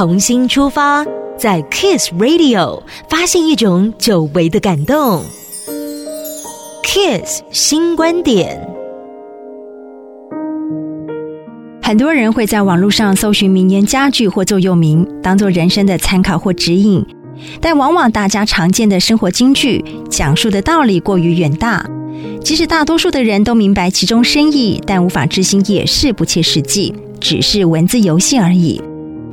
重新出发，在 Kiss Radio 发现一种久违的感动。Kiss 新观点，很多人会在网络上搜寻名言佳句或座右铭，当做人生的参考或指引。但往往大家常见的生活金句，讲述的道理过于远大，即使大多数的人都明白其中深意，但无法执行也是不切实际，只是文字游戏而已。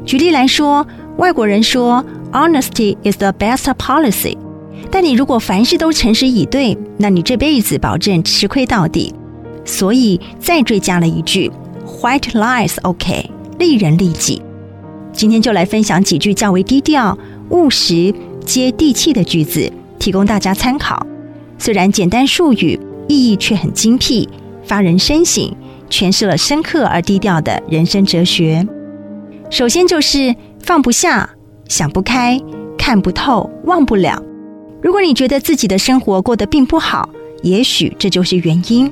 举例来说，外国人说 “Honesty is the best policy”。但你如果凡事都诚实以对，那你这辈子保证吃亏到底。所以再追加了一句：“White lies OK，利人利己。”今天就来分享几句较为低调、务实、接地气的句子，提供大家参考。虽然简单术语，意义却很精辟，发人深省，诠释了深刻而低调的人生哲学。首先就是放不下、想不开、看不透、忘不了。如果你觉得自己的生活过得并不好，也许这就是原因。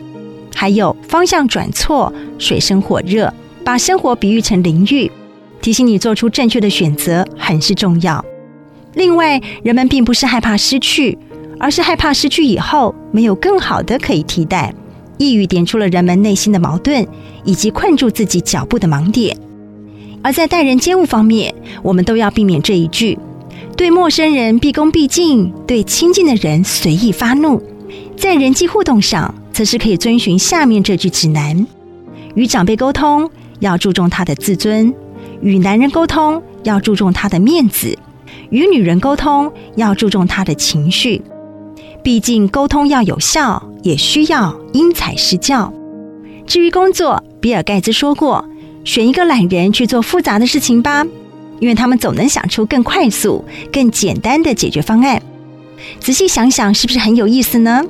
还有方向转错、水深火热，把生活比喻成淋浴，提醒你做出正确的选择，很是重要。另外，人们并不是害怕失去，而是害怕失去以后没有更好的可以替代。一语点出了人们内心的矛盾，以及困住自己脚步的盲点。而在待人接物方面，我们都要避免这一句。对陌生人毕恭毕敬，对亲近的人随意发怒。在人际互动上，则是可以遵循下面这句指南：与长辈沟通要注重他的自尊；与男人沟通要注重他的面子；与女人沟通要注重他的情绪。毕竟沟通要有效，也需要因材施教。至于工作，比尔盖茨说过：“选一个懒人去做复杂的事情吧。”因为他们总能想出更快速、更简单的解决方案。仔细想想，是不是很有意思呢？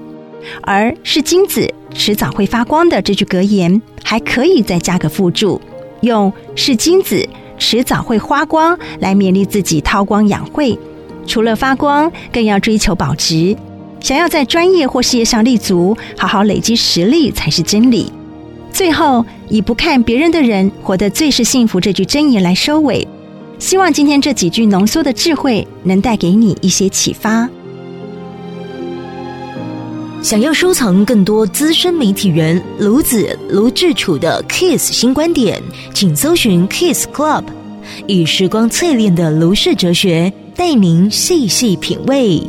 而是金子迟早会发光的这句格言，还可以再加个附注，用“是金子迟早会发光”来勉励自己韬光养晦。除了发光，更要追求保值。想要在专业或事业上立足，好好累积实力才是真理。最后，以不看别人的人活得最是幸福这句箴言来收尾。希望今天这几句浓缩的智慧能带给你一些启发。想要收藏更多资深媒体人卢子卢志楚的 Kiss 新观点，请搜寻 Kiss Club，以时光淬炼的卢氏哲学带您细细品味。